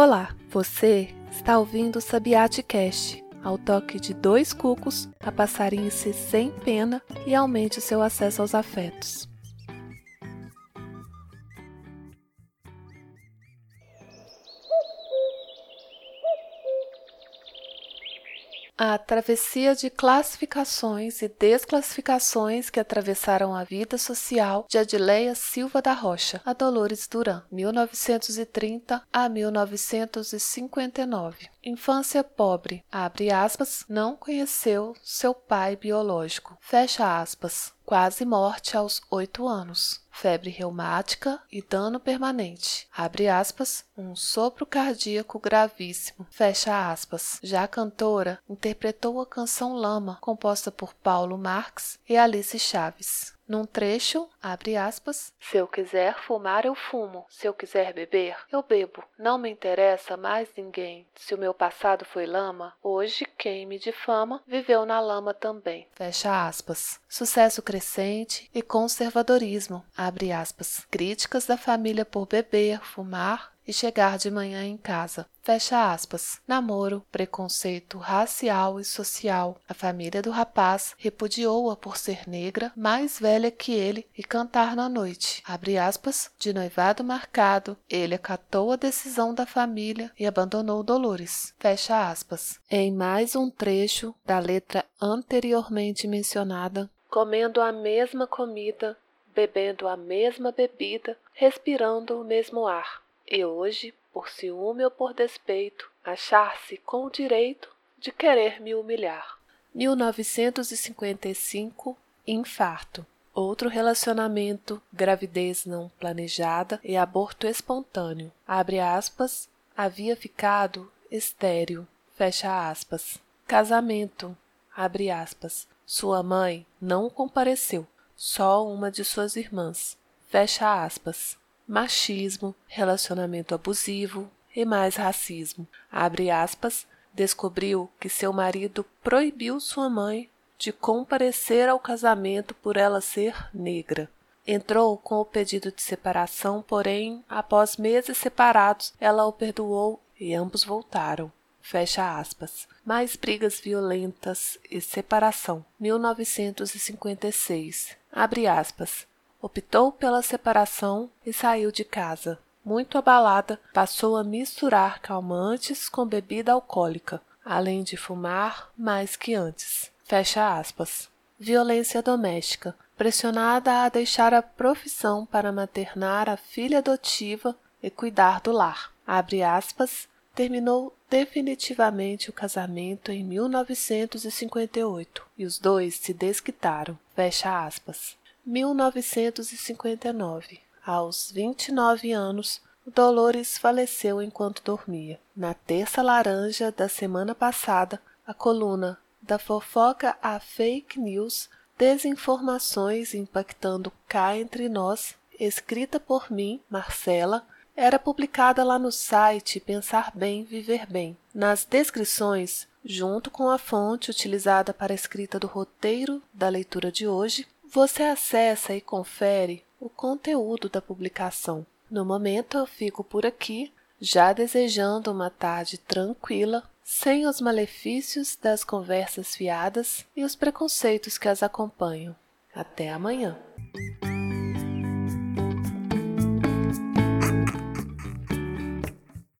Olá, você está ouvindo o Sabiate Cast. Ao toque de dois cucos, a passarinhe-se sem pena e aumente o seu acesso aos afetos. A travessia de classificações e desclassificações que atravessaram a vida social de Adileia Silva da Rocha a Dolores Duran, 1930 a 1959. Infância pobre, abre aspas, não conheceu seu pai biológico, fecha aspas, quase morte aos oito anos febre reumática e dano permanente. Abre aspas, um sopro cardíaco gravíssimo. Fecha aspas. Já a cantora interpretou a canção Lama, composta por Paulo Marx e Alice Chaves. Num trecho, abre aspas, se eu quiser fumar, eu fumo. Se eu quiser beber, eu bebo. Não me interessa mais ninguém. Se o meu passado foi lama, hoje quem me difama viveu na lama também. Fecha aspas. Sucesso crescente e conservadorismo. Abre aspas. Críticas da família por beber, fumar e chegar de manhã em casa. Fecha aspas. Namoro, preconceito racial e social. A família do rapaz repudiou-a por ser negra, mais velha que ele e cantar na noite. Abre aspas. De noivado marcado, ele acatou a decisão da família e abandonou Dolores. Fecha aspas. Em mais um trecho da letra anteriormente mencionada, comendo a mesma comida, bebendo a mesma bebida, respirando o mesmo ar e hoje, por ciúme ou por despeito, achar-se com o direito de querer me humilhar. 1955 Infarto. Outro relacionamento, gravidez não planejada e aborto espontâneo. Abre aspas, havia ficado estéril. Fecha aspas. Casamento. Abre aspas. Sua mãe não compareceu, só uma de suas irmãs. Fecha aspas machismo, relacionamento abusivo e mais racismo. Abre aspas, descobriu que seu marido proibiu sua mãe de comparecer ao casamento por ela ser negra. Entrou com o pedido de separação, porém, após meses separados, ela o perdoou e ambos voltaram. Fecha aspas. Mais brigas violentas e separação. 1956. Abre aspas optou pela separação e saiu de casa. Muito abalada, passou a misturar calmantes com bebida alcoólica, além de fumar mais que antes. Fecha aspas. Violência doméstica. Pressionada a deixar a profissão para maternar a filha adotiva e cuidar do lar. Abre aspas. Terminou definitivamente o casamento em 1958 e os dois se desquitaram. Fecha aspas. 1959. Aos 29 anos, Dolores faleceu enquanto dormia. Na terça laranja da semana passada, a coluna Da fofoca a fake news, desinformações impactando cá entre nós, escrita por mim, Marcela, era publicada lá no site Pensar Bem, Viver Bem. Nas descrições, junto com a fonte utilizada para a escrita do roteiro da leitura de hoje, você acessa e confere o conteúdo da publicação. No momento eu fico por aqui, já desejando uma tarde tranquila, sem os malefícios das conversas fiadas e os preconceitos que as acompanham. Até amanhã!